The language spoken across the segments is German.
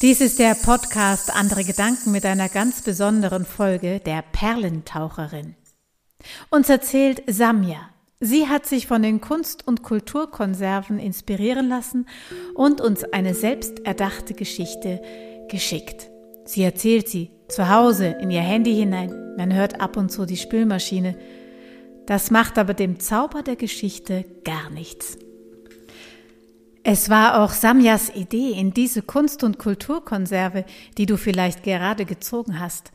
Dies ist der Podcast Andere Gedanken mit einer ganz besonderen Folge der Perlentaucherin. Uns erzählt Samja. Sie hat sich von den Kunst- und Kulturkonserven inspirieren lassen und uns eine selbsterdachte Geschichte geschickt. Sie erzählt sie zu Hause in ihr Handy hinein. Man hört ab und zu die Spülmaschine. Das macht aber dem Zauber der Geschichte gar nichts. Es war auch Samjas Idee, in diese Kunst- und Kulturkonserve, die du vielleicht gerade gezogen hast,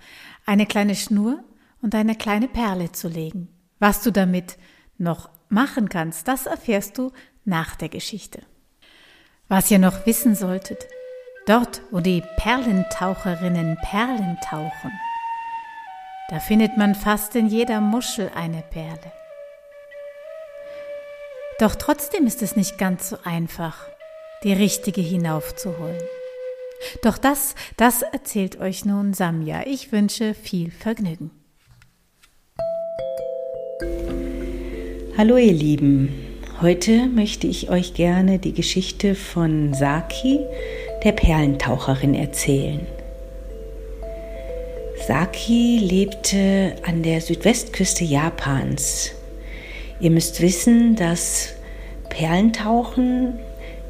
eine kleine Schnur und eine kleine Perle zu legen. Was du damit noch machen kannst, das erfährst du nach der Geschichte. Was ihr noch wissen solltet, dort, wo die Perlentaucherinnen Perlen tauchen, da findet man fast in jeder Muschel eine Perle. Doch trotzdem ist es nicht ganz so einfach, die richtige hinaufzuholen. Doch das, das erzählt euch nun Samja. Ich wünsche viel Vergnügen. Hallo ihr Lieben, heute möchte ich euch gerne die Geschichte von Saki, der Perlentaucherin, erzählen. Saki lebte an der Südwestküste Japans Ihr müsst wissen, dass Perlentauchen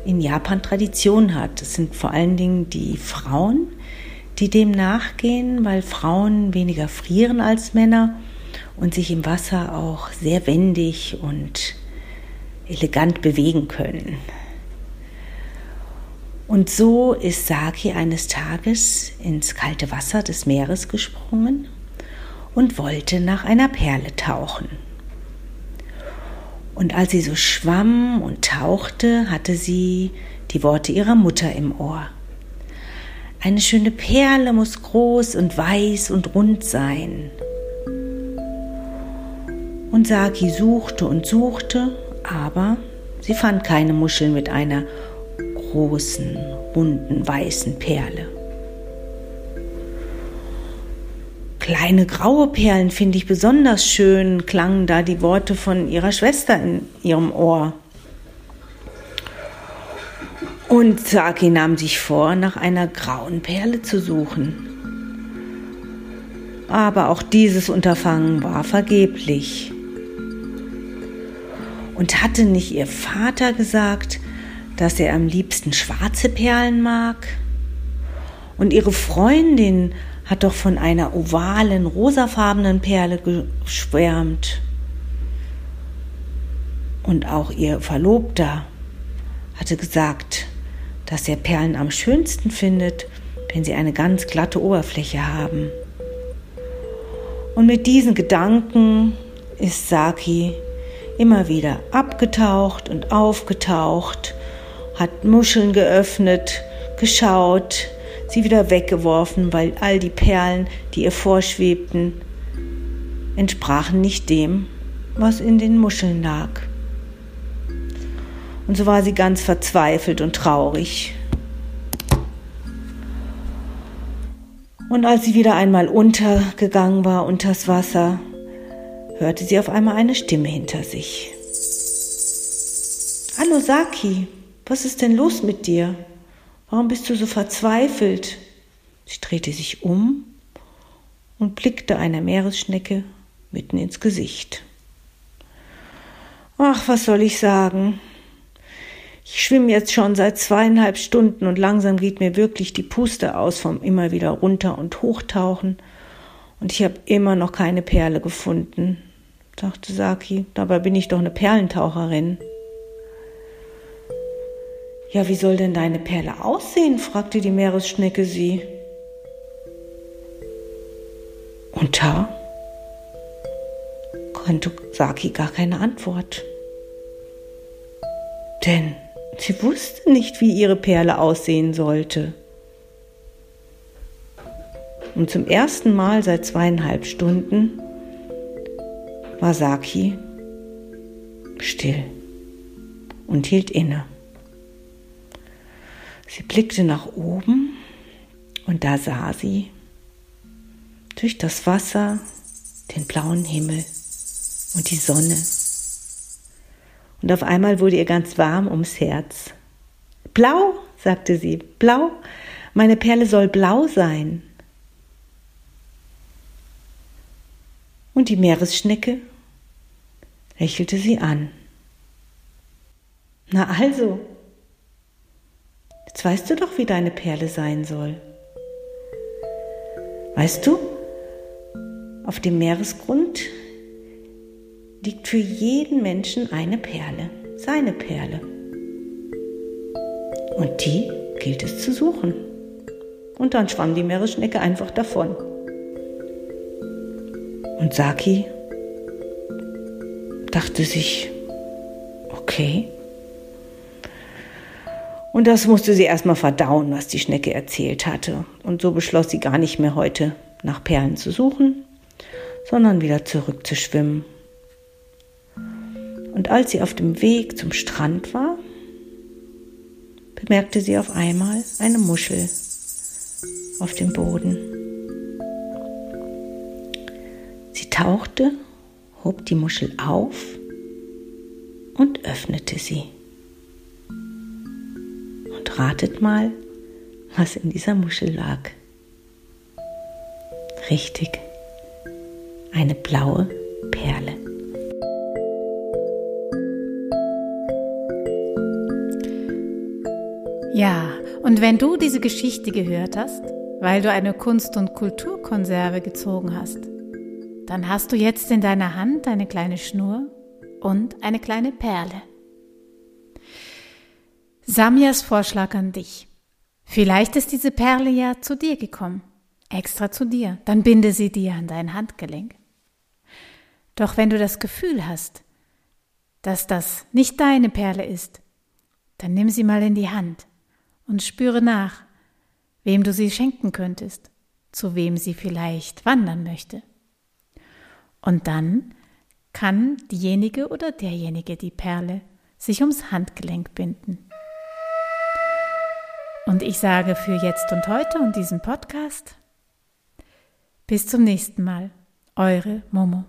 in Japan Tradition hat. Es sind vor allen Dingen die Frauen, die dem nachgehen, weil Frauen weniger frieren als Männer und sich im Wasser auch sehr wendig und elegant bewegen können. Und so ist Saki eines Tages ins kalte Wasser des Meeres gesprungen und wollte nach einer Perle tauchen. Und als sie so schwamm und tauchte, hatte sie die Worte ihrer Mutter im Ohr. Eine schöne Perle muss groß und weiß und rund sein. Und Saki suchte und suchte, aber sie fand keine Muscheln mit einer großen, runden, weißen Perle. Kleine graue Perlen finde ich besonders schön, klangen da die Worte von ihrer Schwester in ihrem Ohr. Und Saki nahm sich vor, nach einer grauen Perle zu suchen. Aber auch dieses Unterfangen war vergeblich. Und hatte nicht ihr Vater gesagt, dass er am liebsten schwarze Perlen mag? Und ihre Freundin hat doch von einer ovalen, rosafarbenen Perle geschwärmt. Und auch ihr Verlobter hatte gesagt, dass er Perlen am schönsten findet, wenn sie eine ganz glatte Oberfläche haben. Und mit diesen Gedanken ist Saki immer wieder abgetaucht und aufgetaucht, hat Muscheln geöffnet, geschaut, sie wieder weggeworfen, weil all die Perlen, die ihr vorschwebten, entsprachen nicht dem, was in den Muscheln lag. Und so war sie ganz verzweifelt und traurig. Und als sie wieder einmal untergegangen war unters Wasser, hörte sie auf einmal eine Stimme hinter sich. Hallo Saki, was ist denn los mit dir? Warum bist du so verzweifelt? Sie drehte sich um und blickte einer Meeresschnecke mitten ins Gesicht. Ach, was soll ich sagen? Ich schwimme jetzt schon seit zweieinhalb Stunden und langsam geht mir wirklich die Puste aus vom immer wieder runter und hochtauchen. Und ich habe immer noch keine Perle gefunden, dachte Saki. Dabei bin ich doch eine Perlentaucherin. Ja, wie soll denn deine Perle aussehen? fragte die Meeresschnecke sie. Und da konnte Saki gar keine Antwort. Denn sie wusste nicht, wie ihre Perle aussehen sollte. Und zum ersten Mal seit zweieinhalb Stunden war Saki still und hielt inne. Sie blickte nach oben und da sah sie durch das Wasser den blauen Himmel und die Sonne. Und auf einmal wurde ihr ganz warm ums Herz. Blau, sagte sie, blau, Meine Perle soll blau sein. Und die Meeresschnecke lächelte sie an. Na also, jetzt weißt du doch, wie deine Perle sein soll. Weißt du, auf dem Meeresgrund liegt für jeden Menschen eine Perle, seine Perle. Und die gilt es zu suchen. Und dann schwamm die Meeresschnecke einfach davon. Und Saki dachte sich, okay. Und das musste sie erstmal verdauen, was die Schnecke erzählt hatte. Und so beschloss sie gar nicht mehr heute nach Perlen zu suchen, sondern wieder zurück zu schwimmen. Und als sie auf dem Weg zum Strand war, bemerkte sie auf einmal eine Muschel auf dem Boden. Sie tauchte, hob die Muschel auf und öffnete sie. Ratet mal, was in dieser Muschel lag. Richtig, eine blaue Perle. Ja, und wenn du diese Geschichte gehört hast, weil du eine Kunst- und Kulturkonserve gezogen hast, dann hast du jetzt in deiner Hand eine kleine Schnur und eine kleine Perle. Samias Vorschlag an dich. Vielleicht ist diese Perle ja zu dir gekommen, extra zu dir, dann binde sie dir an dein Handgelenk. Doch wenn du das Gefühl hast, dass das nicht deine Perle ist, dann nimm sie mal in die Hand und spüre nach, wem du sie schenken könntest, zu wem sie vielleicht wandern möchte. Und dann kann diejenige oder derjenige die Perle sich ums Handgelenk binden. Und ich sage für jetzt und heute und diesen Podcast bis zum nächsten Mal. Eure Momo.